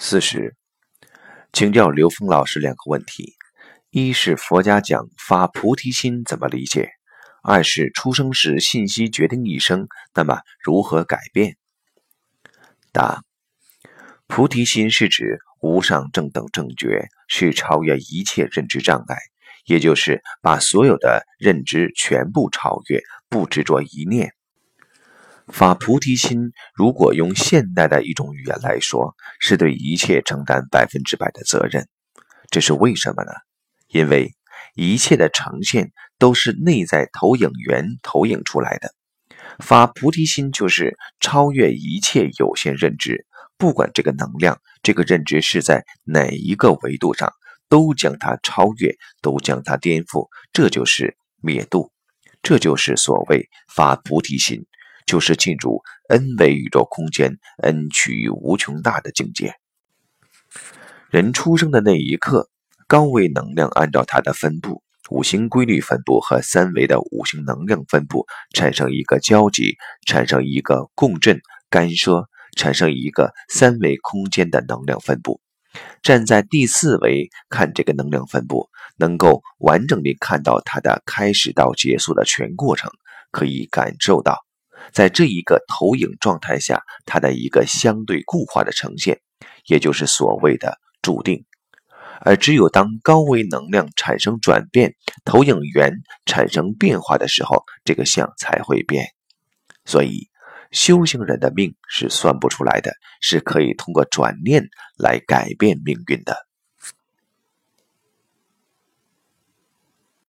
四十，请教刘峰老师两个问题：一是佛家讲发菩提心怎么理解？二是出生时信息决定一生，那么如何改变？答：菩提心是指无上正等正觉，是超越一切认知障碍，也就是把所有的认知全部超越，不执着一念。发菩提心，如果用现代的一种语言来说，是对一切承担百分之百的责任。这是为什么呢？因为一切的呈现都是内在投影源投影出来的。发菩提心就是超越一切有限认知，不管这个能量、这个认知是在哪一个维度上，都将它超越，都将它颠覆。这就是灭度，这就是所谓发菩提心。就是进入 n 维宇宙空间，n 趋于无穷大的境界。人出生的那一刻，高维能量按照它的分布、五行规律分布和三维的五行能量分布产生一个交集，产生一个共振、干涉，产生一个三维空间的能量分布。站在第四维看这个能量分布，能够完整地看到它的开始到结束的全过程，可以感受到。在这一个投影状态下，它的一个相对固化的呈现，也就是所谓的注定。而只有当高维能量产生转变，投影源产生变化的时候，这个相才会变。所以，修行人的命是算不出来的，是可以通过转念来改变命运的。